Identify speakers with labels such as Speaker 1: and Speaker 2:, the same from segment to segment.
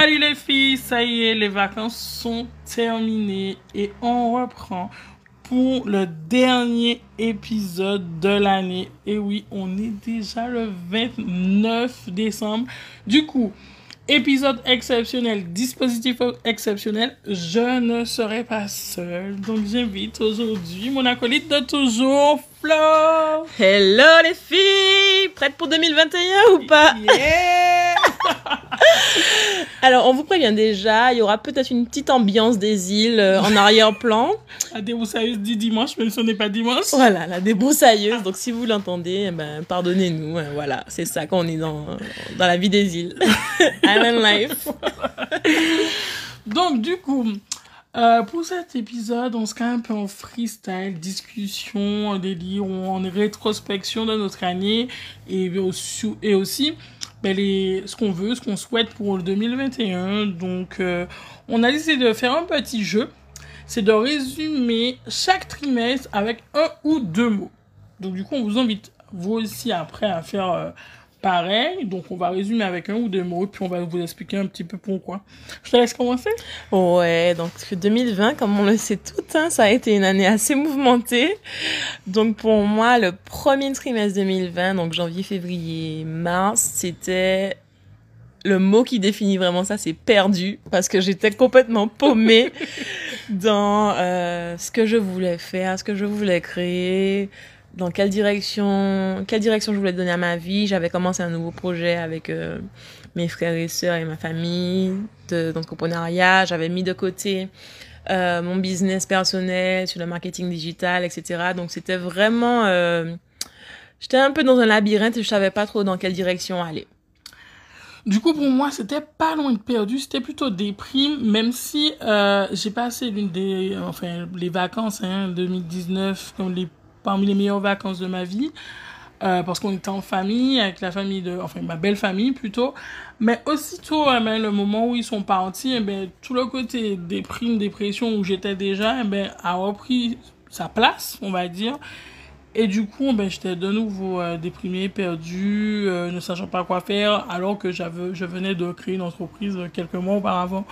Speaker 1: Salut les filles, ça y est, les vacances sont terminées et on reprend pour le dernier épisode de l'année. Et oui, on est déjà le 29 décembre. Du coup, épisode exceptionnel, dispositif exceptionnel, je ne serai pas seule. Donc j'invite aujourd'hui mon acolyte de toujours, Flo.
Speaker 2: Hello les filles, prêtes pour 2021 ou pas?
Speaker 1: Yeah
Speaker 2: Alors, on vous prévient déjà, il y aura peut-être une petite ambiance des îles euh, en arrière-plan.
Speaker 1: La débroussailleuse dit dimanche, même si ce n'est pas dimanche.
Speaker 2: Voilà, la débroussailleuse. Donc, si vous l'entendez, eh ben, pardonnez-nous. hein, voilà, c'est ça quand on est dans, dans la vie des îles. Island life.
Speaker 1: Donc, du coup, euh, pour cet épisode, on sera un peu en freestyle, discussion, délire, en rétrospection de notre année et et aussi ben, les, ce qu'on veut, ce qu'on souhaite pour le 2021. Donc, euh, on a décidé de faire un petit jeu. C'est de résumer chaque trimestre avec un ou deux mots. Donc, du coup, on vous invite, vous aussi, après, à faire euh, pareil. Donc, on va résumer avec un ou deux mots, puis on va vous expliquer un petit peu pourquoi. Je te laisse commencer.
Speaker 2: Ouais, donc 2020, comme on le sait tout, hein, ça a été une année assez mouvementée. Donc pour moi, le premier trimestre 2020, donc janvier, février, mars, c'était le mot qui définit vraiment ça, c'est perdu, parce que j'étais complètement paumée dans euh, ce que je voulais faire, ce que je voulais créer, dans quelle direction, quelle direction je voulais donner à ma vie? J'avais commencé un nouveau projet avec euh, mes frères et sœurs et ma famille de- d'entrepreneuriat. J'avais mis de côté euh, mon business personnel sur le marketing digital, etc. Donc c'était vraiment, euh, j'étais un peu dans un labyrinthe et je savais pas trop dans quelle direction aller.
Speaker 1: Du coup, pour moi, c'était pas loin de perdu, c'était plutôt déprime, même si euh, j'ai passé l'une des, enfin, les vacances, hein, 2019, comme les, parmi les meilleures vacances de ma vie, euh, parce qu'on était en famille, avec la famille de, enfin, ma belle famille plutôt, mais aussitôt, eh ben, le moment où ils sont partis, eh ben, tout le côté déprime, dépression où j'étais déjà, eh ben, a repris sa place, on va dire. Et du coup, ben, j'étais de nouveau euh, déprimé, perdu, euh, ne sachant pas quoi faire, alors que j'avais, je venais de créer une entreprise euh, quelques mois auparavant.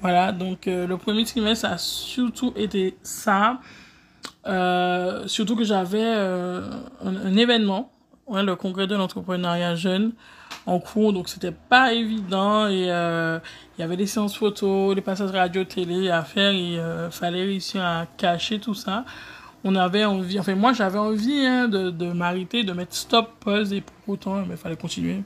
Speaker 1: Voilà, donc euh, le premier trimestre a surtout été ça. Euh, surtout que j'avais euh, un, un événement, ouais, le congrès de l'entrepreneuriat jeune en cours, donc c'était pas évident et euh, il y avait des séances photos, des passages radio, télé à faire et euh, fallait réussir à cacher tout ça on avait envie, enfin moi j'avais envie hein, de, de m'arrêter, de mettre stop, pause et pour autant, il fallait continuer.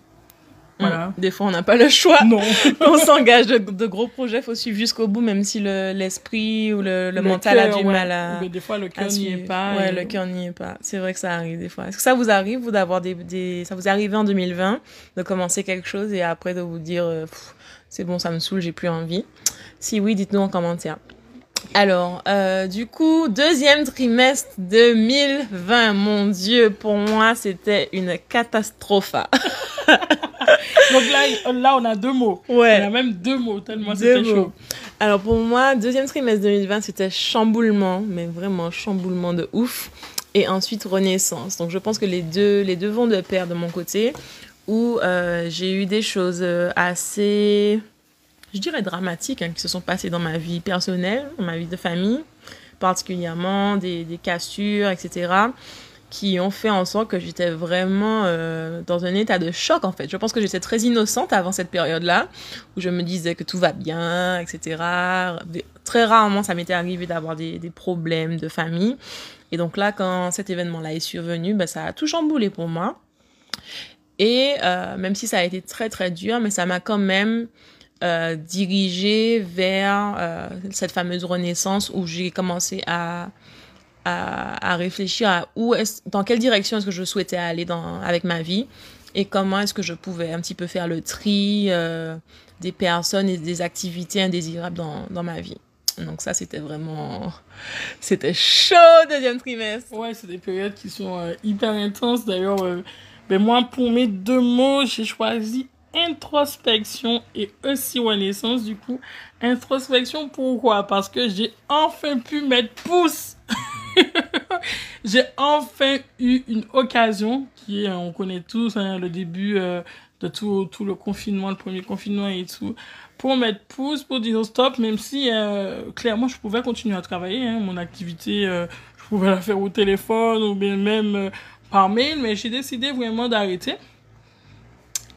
Speaker 1: Voilà.
Speaker 2: Mm. Des fois, on n'a pas le choix.
Speaker 1: Non.
Speaker 2: On s'engage de, de gros projets, faut suivre jusqu'au bout, même si le- l'esprit ou le, le mental a du
Speaker 1: ouais.
Speaker 2: mal à,
Speaker 1: Mais des fois le cœur n'y est pas.
Speaker 2: Ouais,
Speaker 1: et-
Speaker 2: le cœur n'y est pas. C'est vrai que ça arrive des fois. Est-ce que ça vous arrive, vous, d'avoir des, des, ça vous est arrivé en 2020, de commencer quelque chose et après de vous dire, euh, c'est bon, ça me saoule, j'ai plus envie? Si oui, dites-nous en commentaire. Alors, euh, du coup, deuxième trimestre 2020, mon Dieu, pour moi, c'était une catastrophe.
Speaker 1: Donc là, là, on a deux mots.
Speaker 2: Ouais.
Speaker 1: On a même deux mots, tellement c'était chaud.
Speaker 2: Alors pour moi, deuxième trimestre 2020, c'était chamboulement, mais vraiment chamboulement de ouf. Et ensuite renaissance. Donc je pense que les deux, les deux vont de pair de mon côté, où euh, j'ai eu des choses euh, assez, je dirais dramatiques, hein, qui se sont passées dans ma vie personnelle, dans ma vie de famille, particulièrement des, des cassures, etc qui ont fait en sorte que j'étais vraiment euh, dans un état de choc en fait. Je pense que j'étais très innocente avant cette période-là, où je me disais que tout va bien, etc. Très rarement, ça m'était arrivé d'avoir des, des problèmes de famille. Et donc là, quand cet événement-là est survenu, ben, ça a tout chamboulé pour moi. Et euh, même si ça a été très très dur, mais ça m'a quand même euh, dirigé vers cette fameuse renaissance où j'ai commencé à à, réfléchir à où est dans quelle direction est-ce que je souhaitais aller dans, avec ma vie et comment est-ce que je pouvais un petit peu faire le tri euh, des personnes et des activités indésirables dans, dans ma vie. Donc ça, c'était vraiment... C'était chaud, deuxième trimestre.
Speaker 1: Ouais, c'est des périodes qui sont euh, hyper intenses. D'ailleurs, euh, ben moi, pour mes deux mots, j'ai choisi introspection et aussi renaissance. Du coup, introspection, pourquoi? Parce que j'ai enfin pu mettre pouce. J'ai enfin eu une occasion qui est, on connaît tous, hein, le début euh, de tout, tout le confinement, le premier confinement et tout, pour mettre pouce, pour dire stop, même si euh, clairement je pouvais continuer à travailler, hein, mon activité, euh, je pouvais la faire au téléphone ou bien même par mail, mais j'ai décidé vraiment d'arrêter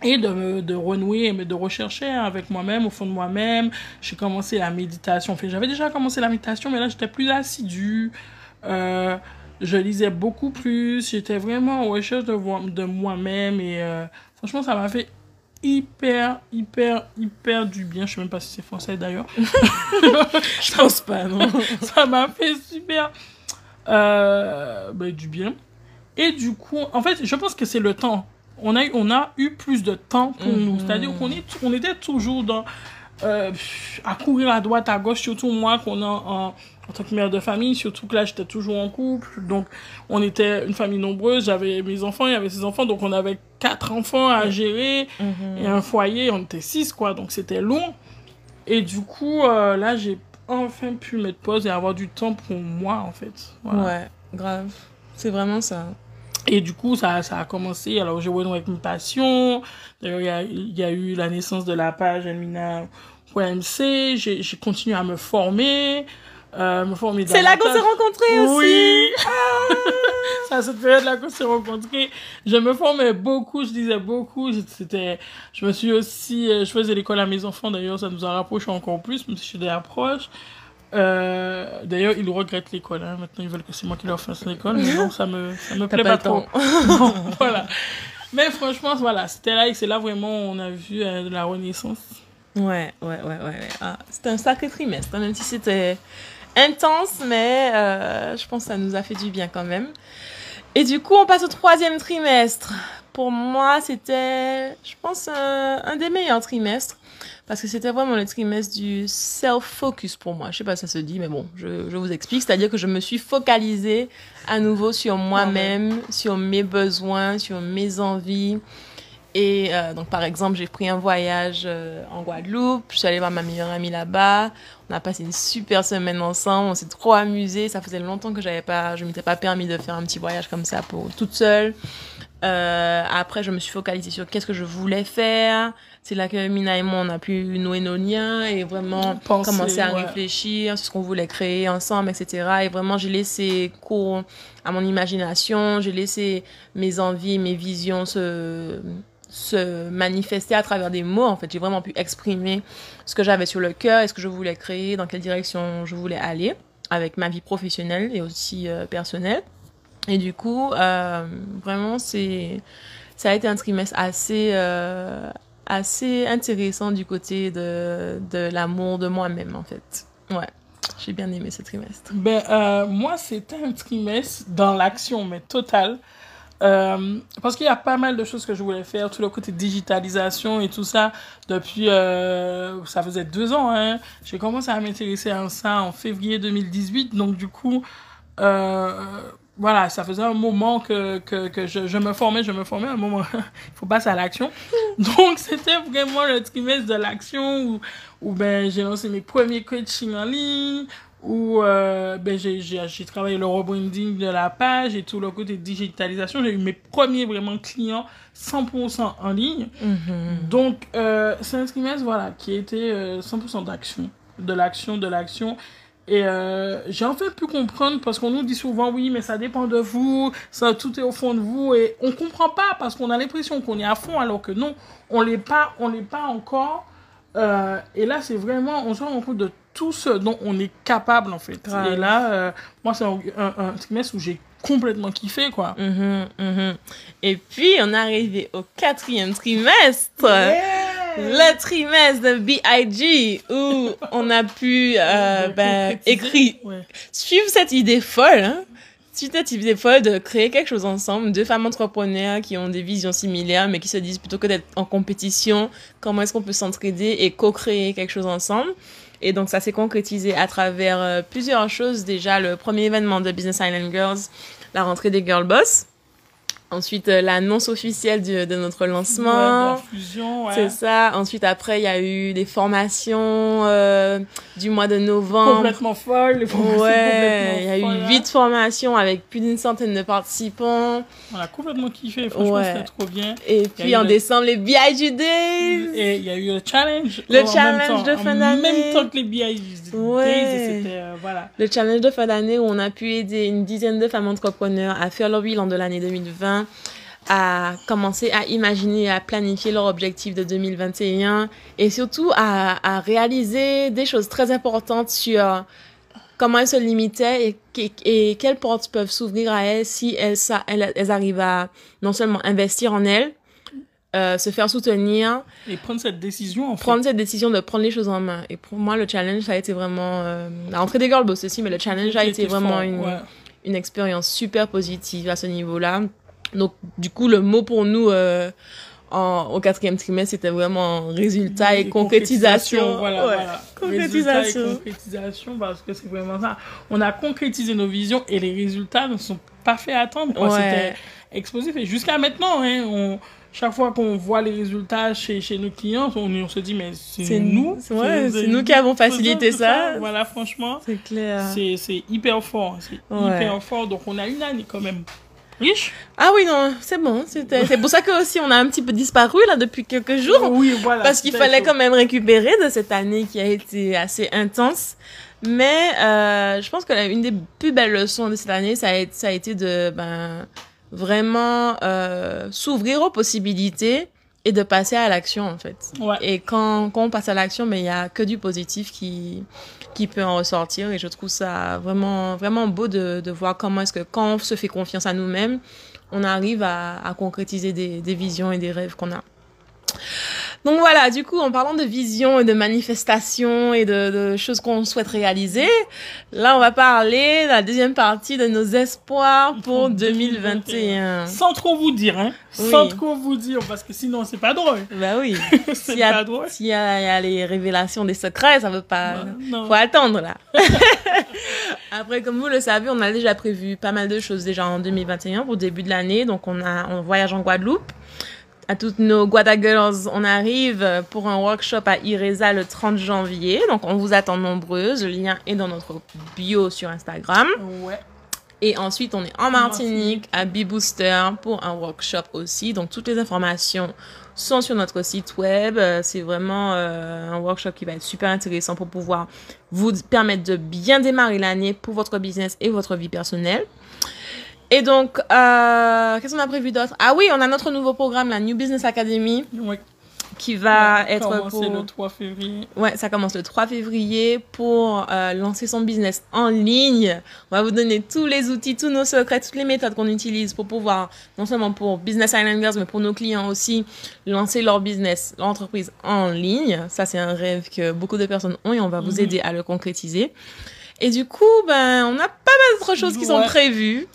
Speaker 1: et de, de renouer, mais de rechercher avec moi-même, au fond de moi-même. J'ai commencé la méditation. Enfin, j'avais déjà commencé la méditation, mais là, j'étais plus assidue. Euh, je lisais beaucoup plus. J'étais vraiment en recherche de, de moi-même. Et euh, franchement, ça m'a fait hyper, hyper, hyper du bien. Je sais même pas si c'est français d'ailleurs.
Speaker 2: je pense pas, non.
Speaker 1: ça m'a fait super euh, ben, du bien. Et du coup, en fait, je pense que c'est le temps on a, on a eu plus de temps pour nous. Mhm. C'est-à-dire qu'on on était toujours dans, euh, à courir à droite, à gauche, surtout moi, qu'on a en, en, tant que mère de famille, surtout que là, j'étais toujours en couple. Donc, on était une famille nombreuse. J'avais mes enfants, il y avait ses enfants. Donc, on avait quatre enfants à gérer et un foyer. On était six, quoi. Donc, c'était long. Et du coup, euh, là, j'ai enfin pu mettre pause et avoir du temps pour moi, en fait.
Speaker 2: Ouais, grave. C'est vraiment ça.
Speaker 1: Et du coup, ça, ça a commencé. Alors, j'ai renoué avec une passion. D'ailleurs, il y a, il y a eu la naissance de la page Elmina.mc. J'ai continué à me former. Euh,
Speaker 2: C'est là qu'on s'est rencontrés aussi.
Speaker 1: Oui. Ah. c'est à cette période-là qu'on s'est rencontrés. Je me formais beaucoup, je disais beaucoup. C'était, je me suis aussi, euh, je faisais l'école à mes enfants. D'ailleurs, ça nous a rapprochés encore plus, même si je suis des approches. Euh, D'ailleurs, ils regrettent l'école. Hein. Maintenant, ils veulent que c'est moi qui leur fasse l'école. Mais bon, ça me, ça me plaît pas, trop. voilà. Mais franchement, voilà, c'était là et c'est là vraiment on a vu euh, la renaissance.
Speaker 2: Ouais, ouais, ouais, ouais. Ah, c'était un sacré trimestre, hein, même si c'était intense, mais euh, je pense que ça nous a fait du bien quand même. Et du coup, on passe au troisième trimestre. Pour moi, c'était, je pense, un des meilleurs trimestres parce que c'était vraiment le trimestre du self-focus pour moi. Je sais pas si ça se dit, mais bon, je, je vous explique. C'est-à-dire que je me suis focalisée à nouveau sur moi-même, sur mes besoins, sur mes envies. Et euh, donc, par exemple, j'ai pris un voyage euh, en Guadeloupe. Je suis allée voir ma meilleure amie là-bas. On a passé une super semaine ensemble. On s'est trop amusé. Ça faisait longtemps que j'avais pas, je m'étais pas permis de faire un petit voyage comme ça pour toute seule. Euh, après, je me suis focalisée sur qu'est-ce que je voulais faire. C'est là que Mina et moi, on a pu nouer nos liens et vraiment commencer à réfléchir sur ce qu'on voulait créer ensemble, etc. Et vraiment, j'ai laissé cours à mon imagination. J'ai laissé mes envies, mes visions se, se manifester à travers des mots. En fait, j'ai vraiment pu exprimer ce que j'avais sur le cœur et ce que je voulais créer, dans quelle direction je voulais aller avec ma vie professionnelle et aussi euh, personnelle. Et du coup, euh, vraiment, c'est, ça a été un trimestre assez, euh, assez intéressant du côté de, de l'amour de moi-même, en fait. Ouais. J'ai bien aimé ce trimestre.
Speaker 1: Ben, moi, c'était un trimestre dans l'action, mais total. Euh, parce qu'il y a pas mal de choses que je voulais faire, tout le côté digitalisation et tout ça, depuis, euh, ça faisait deux ans, hein. J'ai commencé à m'intéresser à ça en février 2018, donc du coup, euh, voilà, ça faisait un moment que, que, que je, je, me formais, je me formais, un moment, il faut passer à l'action. Donc, c'était vraiment le trimestre de l'action où, où ben, j'ai lancé mes premiers coachings en ligne, où euh, ben, j'ai travaillé le rebranding de la page et tout le côté digitalisation. J'ai eu mes premiers vraiment clients 100% en ligne. Mm-hmm. Donc, euh, c'est un trimestre, voilà, qui était euh, 100% d'action, de l'action, de l'action. Et euh, j'ai en fait pu comprendre parce qu'on nous dit souvent oui, mais ça dépend de vous, ça tout est au fond de vous et on comprend pas parce qu'on a l'impression qu'on est à fond alors que non, on l'est pas, on l'est pas encore. Euh, et là, c'est vraiment, on se rend compte de tout ce dont on est capable en fait. Et là, euh, moi, c'est un, un, trimestre où j'ai complètement kiffé quoi.
Speaker 2: Mm -hmm, Et puis, on est arrivé au quatrième trimestre. Le trimestre de BIG où on a pu euh, ben, écrire, suivre cette idée folle, hein, Type des fois de créer quelque chose ensemble, deux femmes entrepreneurs qui ont des visions similaires, mais qui se disent plutôt que d'être en compétition, comment est-ce qu'on peut s'entraider et co-créer quelque chose ensemble. Et donc ça s'est concrétisé à travers euh, plusieurs choses. Déjà, le premier événement de Business Island Girls, la rentrée des Girl Boss. Ensuite, euh, l'annonce officielle du- de notre lancement.
Speaker 1: Ouais, fusion, ouais.
Speaker 2: C'est ça. Ensuite, après, il y a eu des formations euh, du mois de novembre.
Speaker 1: Complètement folle. les formations
Speaker 2: Ouais, il y a eu
Speaker 1: folles,
Speaker 2: huit formations avec plus d'une centaine de participants.
Speaker 1: On a complètement kiffé. Franchement,
Speaker 2: Ouais.
Speaker 1: c'était trop bien.
Speaker 2: Et puis en
Speaker 1: le-
Speaker 2: décembre, les BIG Days.
Speaker 1: Et il y a eu le challenge.
Speaker 2: Le
Speaker 1: en
Speaker 2: challenge
Speaker 1: temps,
Speaker 2: de fin
Speaker 1: En
Speaker 2: d'année.
Speaker 1: même temps que les BI
Speaker 2: Ouais.
Speaker 1: C'était, euh, voilà.
Speaker 2: Le challenge de fin d'année où on a pu aider une dizaine de femmes entrepreneurs à faire leur bilan de l'année 2020, à commencer à imaginer et à planifier leur objectif de 2021 et surtout à, à réaliser des choses très importantes sur comment elles se limitaient et, et, et quelles portes peuvent s'ouvrir à elles si elles, sa- elles, elles arrivent à non seulement investir en elles, euh, se faire soutenir,
Speaker 1: Et prendre cette décision, en fait.
Speaker 2: prendre cette décision de prendre les choses en main. Et pour moi, le challenge, ça a été vraiment... Euh, la rentrée des girl boss aussi, mais le challenge a été vraiment
Speaker 1: fort,
Speaker 2: une,
Speaker 1: ouais.
Speaker 2: une expérience super positive à ce niveau-là. Donc, du coup, le mot pour nous euh, en, au quatrième trimestre, c'était vraiment résultat et, concrétisation.
Speaker 1: Voilà,
Speaker 2: Ouais.
Speaker 1: voilà.
Speaker 2: Concrétisation.
Speaker 1: Résultat et concrétisation, parce que c'est vraiment ça. On a concrétisé nos visions et les résultats ne sont pas fait attendre.
Speaker 2: Ouais.
Speaker 1: C'était explosif. Et jusqu'à maintenant, hein, on, chaque fois qu'on voit les résultats chez, chez nos clients, on, on se dit, mais c'est nous.
Speaker 2: c'est- ouais,
Speaker 1: nous
Speaker 2: nous qui avons facilité ça.
Speaker 1: Voilà, franchement,
Speaker 2: C'est clair.
Speaker 1: c'est hyper fort. C'est
Speaker 2: Ouais.
Speaker 1: hyper fort. Donc, on a une année quand même riche.
Speaker 2: Ah oui, non, c'est bon. C'est pour ça que aussi on a un petit peu disparu là depuis quelques jours.
Speaker 1: Oui, voilà.
Speaker 2: Parce qu'il fallait
Speaker 1: chaud.
Speaker 2: quand même récupérer de cette année qui a été assez intense. Mais euh, je pense que la- une des plus belles leçons de cette année, ça a, été- ça a été de ben, vraiment euh, s'ouvrir aux possibilités et de passer à l'action en fait.
Speaker 1: Ouais.
Speaker 2: Et quand, quand on passe à l'action, mais il y a que du positif qui qui peut en ressortir et je trouve ça vraiment vraiment beau de, de voir comment est-ce que quand on se fait confiance à nous-mêmes, on arrive à, à concrétiser des, des visions et des rêves qu'on a. Donc voilà, du coup, en parlant de vision et de manifestation et de, de choses qu'on souhaite réaliser, là, on va parler de la deuxième partie de nos espoirs pour
Speaker 1: Pour
Speaker 2: 2021.
Speaker 1: Sans trop vous dire, hein.
Speaker 2: Oui.
Speaker 1: Sans trop vous dire, parce que sinon, c'est pas drôle.
Speaker 2: Bah oui.
Speaker 1: c'est
Speaker 2: a,
Speaker 1: pas drôle.
Speaker 2: s'il y, a, il y a les révélations des secrets, ça veut pas...
Speaker 1: Ouais, non.
Speaker 2: Faut attendre là. Après, comme vous le savez, on a déjà prévu pas mal de choses déjà en 2021 pour le début de l'année. Donc, on a on voyage en Guadeloupe. À toutes nos Guada Girls, on arrive pour un workshop à Ireza le 30 janvier. Donc, on vous attend nombreuses. Le lien est dans notre bio sur Instagram.
Speaker 1: Ouais.
Speaker 2: Et ensuite, on est en Martinique à B-Booster pour un workshop aussi. Donc, toutes les informations sont sur notre site web. Euh, C'est vraiment euh, un workshop qui va être super intéressant pour pouvoir vous permettre de bien démarrer l'année pour votre business et votre vie personnelle. Et donc, euh, qu'est-ce qu'on a prévu d'autre? Ah oui, on a notre nouveau programme, la New Business Academy,
Speaker 1: Ouais.
Speaker 2: qui va
Speaker 1: Ouais,
Speaker 2: être pour...
Speaker 1: le 3 février.
Speaker 2: Ouais, ça commence le 3 février pour euh, lancer son business en ligne. On va vous donner tous les outils, tous nos secrets, toutes les méthodes qu'on utilise pour pouvoir, non seulement pour Business Islanders, mais pour nos clients aussi, lancer leur business, leur entreprise en ligne. Ça, c'est un rêve que beaucoup de personnes ont et on va vous
Speaker 1: Mhm.
Speaker 2: aider à le concrétiser. Et du coup, ben, on a pas mal d'autres choses qui sont prévues.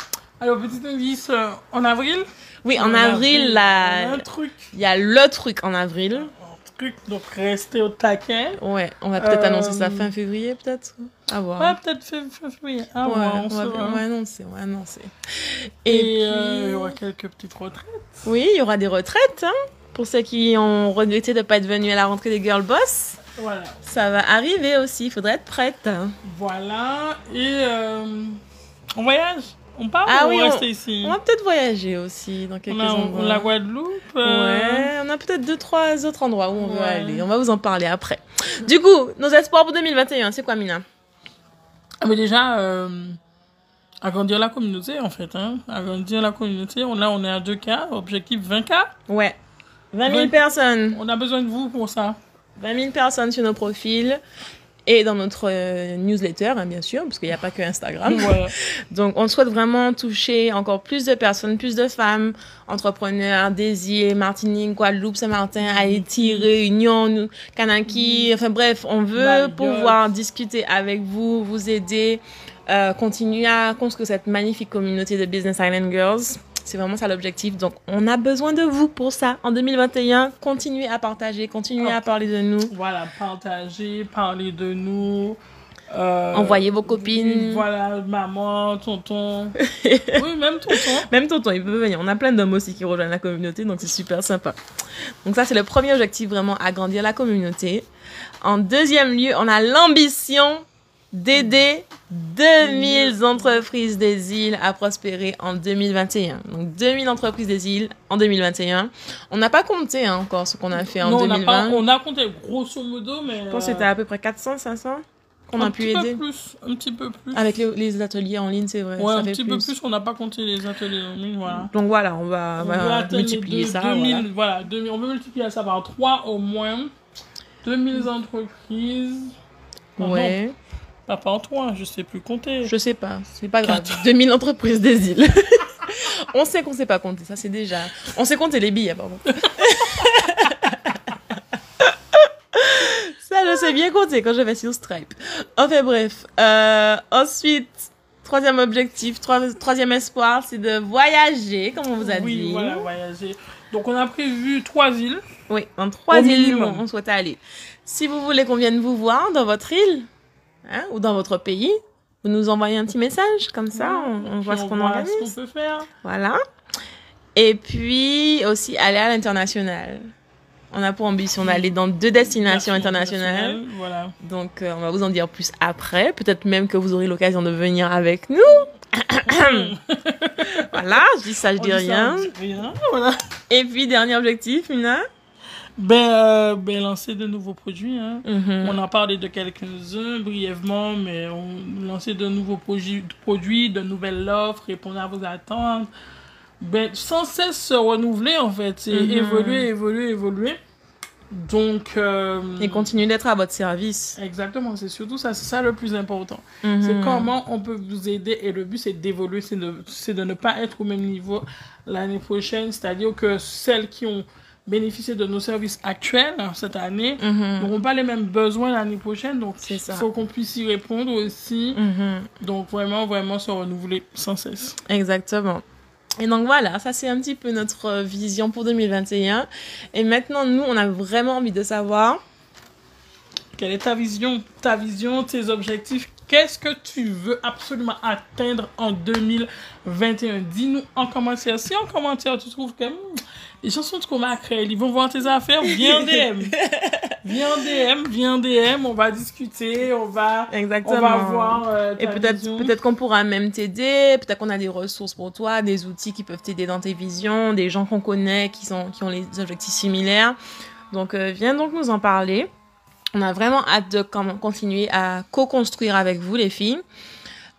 Speaker 1: Alors, petit indice, euh, en avril
Speaker 2: Oui, en avril,
Speaker 1: on a
Speaker 2: là,
Speaker 1: un truc.
Speaker 2: il y a le truc en avril.
Speaker 1: Un truc, donc restez au taquet.
Speaker 2: Ouais, on va peut-être
Speaker 1: Euh,
Speaker 2: annoncer ça fin février, peut-être. À voir.
Speaker 1: Ouais, peut-être fin février. Ah, ouais,
Speaker 2: Ouais,
Speaker 1: on
Speaker 2: on va,
Speaker 1: saura.
Speaker 2: on va annoncer, on va annoncer.
Speaker 1: Et,
Speaker 2: Et,
Speaker 1: euh, il y
Speaker 2: puis,
Speaker 1: aura quelques petites retraites.
Speaker 2: oui, il y aura des retraites, hein, pour ceux qui ont regretté de ne pas être venus à la rentrée des Girl Boss.
Speaker 1: Voilà.
Speaker 2: Ça va arriver aussi, il faudrait être prête.
Speaker 1: Voilà. Et euh, on voyage On part
Speaker 2: Ah
Speaker 1: ou
Speaker 2: oui,
Speaker 1: on reste ici?
Speaker 2: On va peut-être voyager aussi dans quelques
Speaker 1: On a
Speaker 2: endroits.
Speaker 1: la Guadeloupe. euh,
Speaker 2: Ouais, on a peut-être deux, trois autres endroits où on veut
Speaker 1: Ouais.
Speaker 2: aller. On va vous en parler après. Du coup, nos espoirs pour 2021, c'est quoi, Mina?
Speaker 1: Ah, mais déjà, euh, agrandir la communauté, en fait. Hein. Agrandir la communauté. On, là, on est à 2K, objectif 20K.
Speaker 2: Ouais. 20 000
Speaker 1: Ouais.
Speaker 2: personnes.
Speaker 1: On a besoin de vous pour ça.
Speaker 2: 20 000 personnes sur nos profils et dans notre euh, newsletter, hein, bien sûr, parce qu'il n'y a pas que Instagram.
Speaker 1: Voilà.
Speaker 2: Donc, on souhaite vraiment toucher encore plus de personnes, plus de femmes, entrepreneurs, îles, Martinique, Guadeloupe, Saint-Martin, Haïti, Réunion, nous- Kanaki. Enfin bref, on veut
Speaker 1: Mayotte.
Speaker 2: pouvoir discuter avec vous, vous aider, euh, continuer à construire cette magnifique communauté de Business Island Girls. C'est vraiment ça l'objectif. Donc, on a besoin de vous pour ça. En 2021, continuez à partager, continuez à parler de nous.
Speaker 1: Voilà, partager, parler de nous. Euh,
Speaker 2: Envoyez vos copines.
Speaker 1: Voilà, maman, tonton. oui, même tonton.
Speaker 2: Même tonton, il peut venir. On a plein d'hommes aussi qui rejoignent la communauté, donc c'est super sympa. Donc ça, c'est le premier objectif, vraiment, agrandir la communauté. En deuxième lieu, on a l'ambition d'aider 2000 entreprises des îles à prospérer en 2021. Donc 2000 entreprises des îles en 2021. On n'a pas compté hein, encore ce qu'on a fait en
Speaker 1: Non, on
Speaker 2: 2020.
Speaker 1: n'a pas- on a compté grosso modo, mais.
Speaker 2: Je pense que
Speaker 1: euh,
Speaker 2: c'était à peu près 400, 500 qu'on a
Speaker 1: un
Speaker 2: pu
Speaker 1: petit
Speaker 2: aider.
Speaker 1: peu plus, un petit peu plus.
Speaker 2: Avec les, les ateliers en ligne, c'est vrai.
Speaker 1: ouais,
Speaker 2: ça
Speaker 1: un
Speaker 2: fait
Speaker 1: petit peu plus, on n'a pas compté les ateliers en ligne, voilà.
Speaker 2: Donc voilà, on va, on va multiplier
Speaker 1: deux-
Speaker 2: ça.
Speaker 1: 2000,
Speaker 2: voilà.
Speaker 1: voilà. 2000 on veut multiplier ça par 3 au moins. 2000 entreprises. Oh
Speaker 2: Ouais,
Speaker 1: par 3, je sais plus compter.
Speaker 2: je sais pas, c'est pas grave. 2000 entreprises des îles. on sait qu'on sait pas compter, ça c'est déjà. On sait compter les billets, pardon. ça, je sais bien compter quand je vais sur Stripe. Enfin bref. Euh, ensuite, troisième objectif, trois- troisième espoir, c'est de voyager, comme on vous a
Speaker 1: oui,
Speaker 2: dit.
Speaker 1: voilà, voyager. Donc on a prévu 3 îles.
Speaker 2: Oui, dans trois
Speaker 1: Au
Speaker 2: îles
Speaker 1: minimum.
Speaker 2: où on souhaite aller. Si vous voulez qu'on vienne vous voir dans votre île hein, ou dans votre pays, vous nous envoyez un petit message, comme ça, on, on voit ce qu'on organise.
Speaker 1: ce qu'on peut faire.
Speaker 2: Voilà. Et puis aussi aller à l'international. On a pour ambition d'aller dans deux destinations internationales.
Speaker 1: Voilà.
Speaker 2: Donc, euh, on va vous en dire plus après. Peut-être même que vous aurez l'occasion de venir avec nous. Voilà, je dis ça, je
Speaker 1: On
Speaker 2: dis
Speaker 1: ça,
Speaker 2: rien.
Speaker 1: on dit rien. Voilà.
Speaker 2: Et puis, dernier objectif, Mina?
Speaker 1: Ben, euh, ben, lancer de nouveaux produits. Hein.
Speaker 2: Mhm.
Speaker 1: On en parlait de quelques-uns brièvement, mais on lancer de nouveaux produits, de nouvelles offres, répondre à vos attentes. Ben, sans cesse se renouveler, en fait.
Speaker 2: Mhm.
Speaker 1: évoluer, évoluer, évoluer. Donc, euh,
Speaker 2: Et continuer d'être à votre service.
Speaker 1: exactement, c'est surtout ça, c'est ça le plus important.
Speaker 2: Mhm.
Speaker 1: C'est comment on peut vous aider et le but c'est d'évoluer, c'est de, c'est de ne pas être au même niveau l'année prochaine, c'est-à-dire que celles qui ont bénéficié de nos services actuels hein, cette année
Speaker 2: Mhm.
Speaker 1: n'auront pas les mêmes besoins l'année prochaine, donc il faut qu'on puisse y répondre aussi.
Speaker 2: Mhm.
Speaker 1: Donc vraiment, vraiment se renouveler sans cesse.
Speaker 2: Exactement. Et donc voilà, ça c'est un petit peu notre vision pour 2021. Et maintenant, nous, on a vraiment envie de savoir.
Speaker 1: Quelle est ta vision Ta vision, tes objectifs Qu'est-ce que tu veux absolument atteindre en 2021 Dis-nous en commentaire. Si en commentaire tu trouves que hmm, les gens sont trop macrels, ils vont voir tes affaires, viens en DM. viens en DM, viens en DM, on va discuter, on va,
Speaker 2: Exactement.
Speaker 1: on va voir. euh,
Speaker 2: Et peut-être qu'on pourra même t'aider, peut-être qu'on a des ressources pour toi, des outils qui peuvent t'aider dans tes visions, des gens qu'on connaît qui sont qui ont les objectifs similaires. Donc euh, viens donc nous en parler. On a vraiment hâte de continuer à co-construire avec vous les filles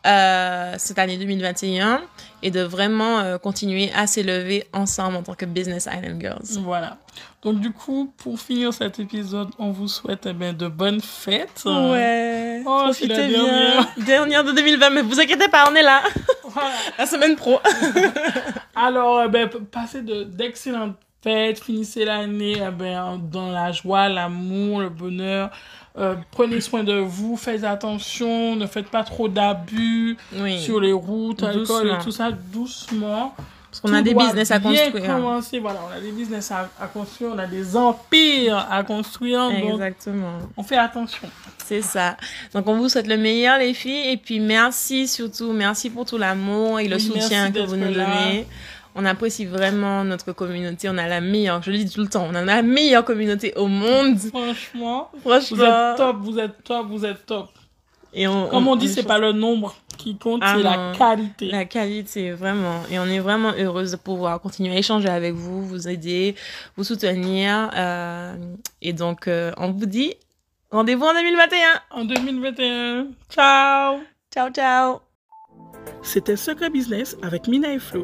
Speaker 2: euh, cette année 2021 et de vraiment euh, continuer à s'élever ensemble en tant que Business Island Girls.
Speaker 1: Voilà. Donc du coup, pour finir cet épisode, on vous souhaite eh bien, de bonnes fêtes.
Speaker 2: Ouais.
Speaker 1: Oh, c'est
Speaker 2: Profitez
Speaker 1: la
Speaker 2: bien.
Speaker 1: dernière.
Speaker 2: Dernière de 2020, mais vous inquiétez pas, on est là.
Speaker 1: Voilà.
Speaker 2: La semaine pro.
Speaker 1: Alors, eh passez de- d'excellentes fêtes, finissez l'année eh ben, dans la joie, l'amour, le bonheur. Euh, prenez soin de vous, faites attention, ne faites pas trop d'abus
Speaker 2: Oui.
Speaker 1: sur les routes, alcool et tout ça, doucement.
Speaker 2: Parce qu'on a des business à construire.
Speaker 1: commencer, voilà, on a des business à, à construire, on a des empires à construire, donc
Speaker 2: Exactement.
Speaker 1: on fait attention.
Speaker 2: C'est ça. Donc, on vous souhaite le meilleur, les filles. Et puis, merci surtout. Merci pour tout l'amour et le soutien que vous nous
Speaker 1: là.
Speaker 2: On apprécie vraiment notre communauté. On a la meilleure, je le dis tout le temps, on a la meilleure communauté au monde.
Speaker 1: Franchement,
Speaker 2: Franchement.
Speaker 1: vous êtes top, vous êtes top, vous êtes top.
Speaker 2: Et on,
Speaker 1: Comme on dit,
Speaker 2: est
Speaker 1: c'est pas le nombre qui compte,
Speaker 2: Ah
Speaker 1: c'est la qualité.
Speaker 2: La qualité, vraiment. Et on est vraiment heureuse de pouvoir continuer à échanger avec vous, vous aider, vous soutenir. euh, et donc, euh, on vous dit rendez-vous en 2021.
Speaker 1: En 2021. Ciao
Speaker 2: Ciao, ciao.
Speaker 1: C'était Secret Business avec Mina et Flo.